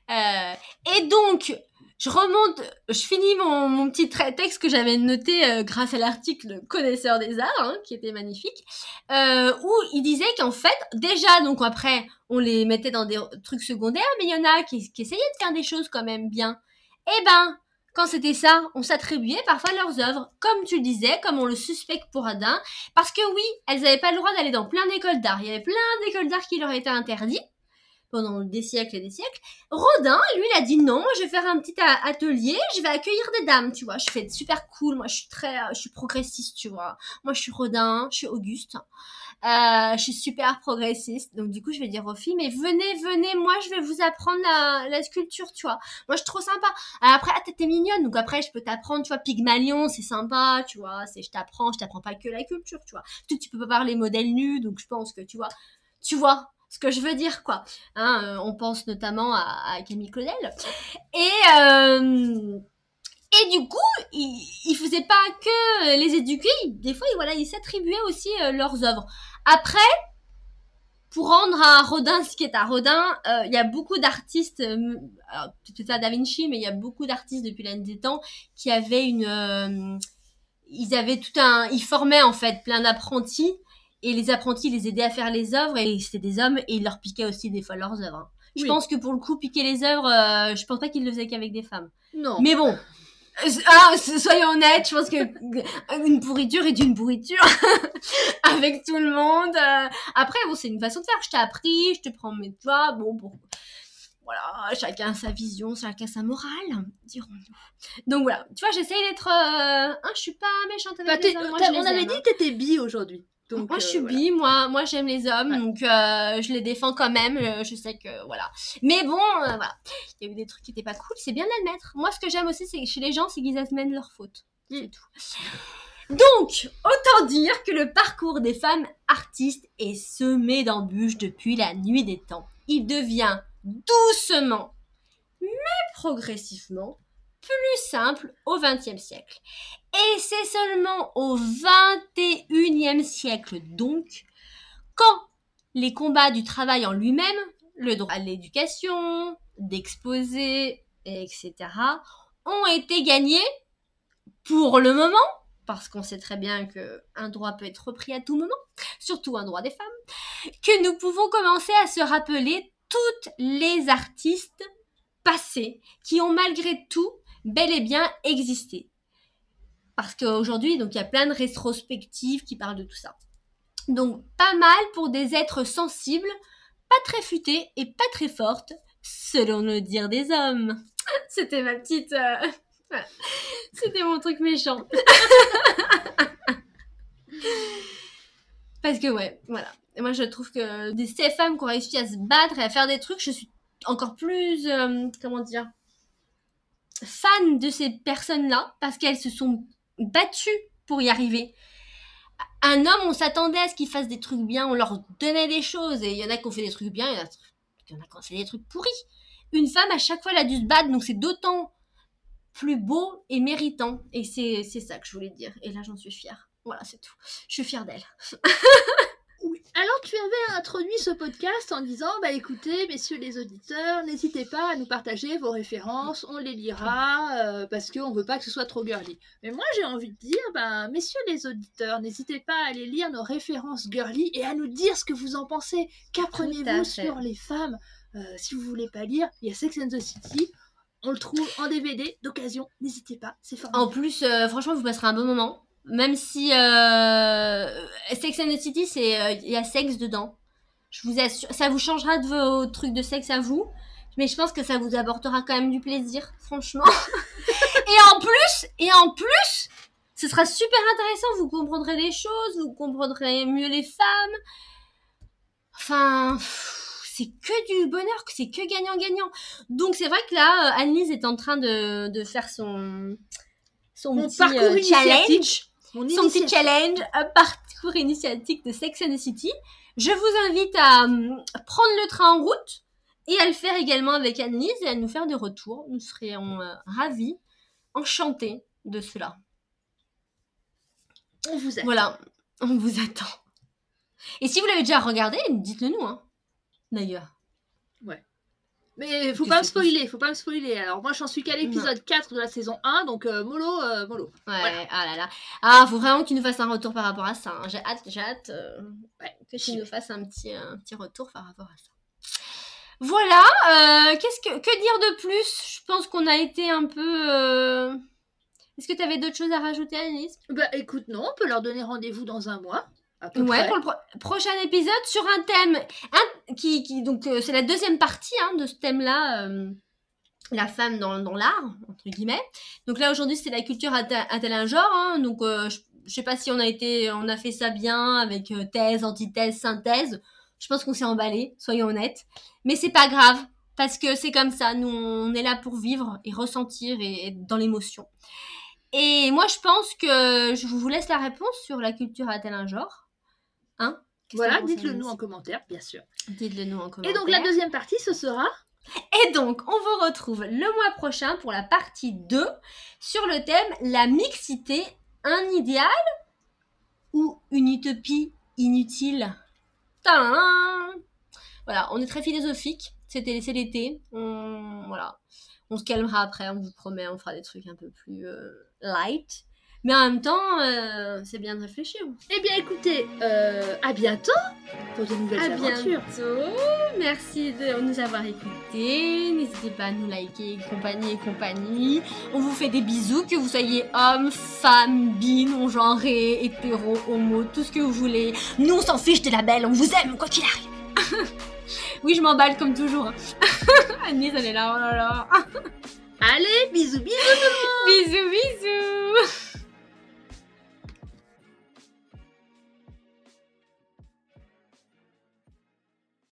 Euh, et donc, je remonte, je finis mon, mon petit texte que j'avais noté euh, grâce à l'article Connaisseur des arts, hein, qui était magnifique, euh, où il disait qu'en fait, déjà, donc après, on les mettait dans des trucs secondaires, mais il y en a qui, qui essayaient de faire des choses quand même bien. Eh ben, quand c'était ça, on s'attribuait parfois leurs œuvres, comme tu le disais, comme on le suspecte pour Adin, parce que oui, elles n'avaient pas le droit d'aller dans plein d'écoles d'art. Il y avait plein d'écoles d'art qui leur étaient interdites pendant des siècles et des siècles. Rodin, lui, il a dit non, je vais faire un petit atelier, je vais accueillir des dames, tu vois. Je fais super cool, moi je suis très, euh, je suis progressiste, tu vois. Moi je suis Rodin, je suis Auguste. Euh, je suis super progressiste. Donc du coup, je vais dire aux filles, mais venez, venez, moi je vais vous apprendre la, sculpture, tu vois. Moi je suis trop sympa. Alors après, ah, t'es- mignonne, donc après je peux t'apprendre, tu vois, Pygmalion, c'est sympa, tu vois. Je t'apprends, je t'apprends pas que la culture, tu vois. Tu, tu peux pas voir les modèles nus, donc je pense que tu vois, tu vois ce que je veux dire, quoi. Hein, euh, on pense notamment à, Camille Claudel. Et, euh, et du coup, il, il faisait pas que les éduquer, des fois, il, voilà, il s'attribuait aussi euh, leurs œuvres. Après, pour rendre à Rodin ce qui est à Rodin, euh, il y a beaucoup d'artistes, euh, peut-être pas Da Vinci, mais il y a beaucoup d'artistes depuis la nuit des temps qui avaient une, euh, ils avaient tout un, ils formaient en fait plein d'apprentis et les apprentis les aidaient à faire les œuvres et c'était des hommes et ils leur piquaient aussi des fois leurs œuvres. hein. Je Oui. pense que pour le coup, piquer les œuvres, euh, je pense pas qu'ils le faisaient qu'avec des femmes. Non. Mais bon, ah, so- soyons honnêtes, je pense que euh, une pourriture est une pourriture avec tout le monde. euh. Après, bon, c'est une façon de faire. Je t'ai appris, je te prends mes doigts. Bon, bon. Voilà, chacun sa vision, chacun sa morale, dirons-nous. Donc voilà, tu vois, j'essaye d'être. Euh... hein, je suis pas méchante avec Bah, les t'es- hommes. Moi, t'as- je les on avait aime, dit hein. que t'étais bi aujourd'hui. Donc, Moi, je euh, suis voilà. bi, moi, moi j'aime les hommes, Ouais. donc euh, je les défends quand même. euh, je sais que voilà. Mais bon, voilà, il y a eu des trucs qui étaient pas cool. C'est bien de l'admettre. Moi, ce que j'aime aussi, c'est chez les gens, c'est qu'ils admettent leurs fautes. C'est Mm. tout. Donc, autant dire que le parcours des femmes artistes est semé d'embûches depuis la nuit des temps. Il devient doucement, mais progressivement, plus simple au XXe siècle. Et c'est seulement au XXIe siècle donc, quand les combats du travail en lui-même, le droit à l'éducation, d'exposer, etc., ont été gagnés pour le moment, parce qu'on sait très bien que un droit peut être repris à tout moment, surtout un droit des femmes, que nous pouvons commencer à se rappeler toutes les artistes passés qui ont malgré tout bel et bien existé. Parce qu'aujourd'hui, donc il y a plein de rétrospectives qui parlent de tout ça. Donc pas mal pour des êtres sensibles, pas très futés et pas très fortes, selon le dire des hommes. C'était ma petite... euh. C'était mon truc méchant. Parce que ouais, voilà. Et moi je trouve que des ces femmes qui ont réussi à se battre et à faire des trucs, je suis encore plus... euh, comment dire fan de ces personnes-là parce qu'elles se sont battues pour y arriver. Un homme, on s'attendait à ce qu'il fasse des trucs bien, on leur donnait des choses et il y en a qui ont fait des trucs bien, il y en a, il y en a qui ont fait des trucs pourris. Une femme, à chaque fois, elle a dû se battre, donc c'est d'autant plus beau et méritant. Et c'est c'est ça que je voulais dire. Et là, j'en suis fière. Voilà, c'est tout. Je suis fière d'elle. Alors tu avais introduit ce podcast en disant bah écoutez messieurs les auditeurs n'hésitez pas à nous partager vos références on les lira euh, parce qu'on veut pas que ce soit trop girly. Mais moi j'ai envie de dire bah messieurs les auditeurs n'hésitez pas à aller lire nos références girly et à nous dire ce que vous en pensez. Qu'apprenez-vous sur les femmes Euh, si vous voulez pas lire? Il y a Sex and the City on le trouve en DVD d'occasion n'hésitez pas c'est En formidable plus, euh, franchement, vous passerez un bon moment. Même si euh, Sex and the City, c'est euh, il y a sexe dedans. Je vous assure, ça vous changera de vos trucs de sexe à vous, mais je pense que ça vous apportera quand même du plaisir, franchement. et en plus, et en plus, ce sera super intéressant. Vous comprendrez les choses, vous comprendrez mieux les femmes. Enfin, c'est que du bonheur, c'est que gagnant-gagnant. Donc c'est vrai que là, euh, Annelise est en train de, de faire son, son Mon petit parcours euh, challenge. Mon Son petit challenge, un parcours initiatique de Sex and the City. Je vous invite à hum, prendre le train en route et à le faire également avec Annelise et à nous faire des retours. Nous serions euh, ravis, enchantés de cela. On vous aime. Voilà, on vous attend. Et si vous l'avez déjà regardé, dites-le nous, hein. D'ailleurs. Mais faut pas me spoiler, faut pas me spoiler. Alors moi j'en suis qu'à l'épisode 4 de la saison 1, donc euh, mollo, euh, mollo. Ouais, Voilà. ah là là. Ah, faut vraiment tu nous fasses un retour par rapport à ça. hein. J'ai hâte, j'ai hâte euh, Ouais, que tu nous fasses un petit, un petit retour par rapport à ça. Voilà, qu'est-ce que, que dire de plus? Je pense qu'on a été un peu... Est-ce que tu avais d'autres choses à rajouter, Annelise Bah écoute, non, on peut leur donner rendez-vous dans un mois. Ouais, pour le pro- prochain épisode sur un thème un- qui, qui donc euh, c'est la deuxième partie hein, de ce thème-là, euh, la femme dans, dans l'art entre guillemets. Donc là aujourd'hui c'est la culture a tel un genre, hein, donc euh, je, je sais pas si on a été, on a fait ça bien avec euh, thèse, antithèse, synthèse. Je pense qu'on s'est emballé, soyons honnêtes. Mais c'est pas grave parce que c'est comme ça. Nous on est là pour vivre et ressentir et être dans l'émotion. Et moi je pense que je vous laisse la réponse sur la culture a tel un genre. Hein? Voilà, dites-le nous en commentaire, bien sûr. Dites-le nous en Et commentaire. donc la deuxième partie, ce sera Et donc, on vous retrouve le mois prochain pour la partie 2 sur le thème la mixité, un idéal ou une utopie inutile? Tadam Voilà, on est très philosophique. C'était c'est l'été. On, voilà. On se calmera après, on vous promet, on fera des trucs un peu plus euh, light. Mais en même temps, euh, c'est bien de réfléchir. Eh bien écoutez, euh, à bientôt pour de nouvelles À aventures. bientôt. Merci de nous avoir écoutés. N'hésitez pas à nous liker, compagnie et compagnie. On vous fait des bisous, que vous soyez homme, femme, bi, non-genré, hétéro, homo, tout ce que vous voulez. Nous, on s'en fiche des labels, on vous aime, quoi qu'il arrive. oui, je m'emballe comme toujours. Agnès, elle est là, oh là là. Allez, bisous bisous Bisous, bisous.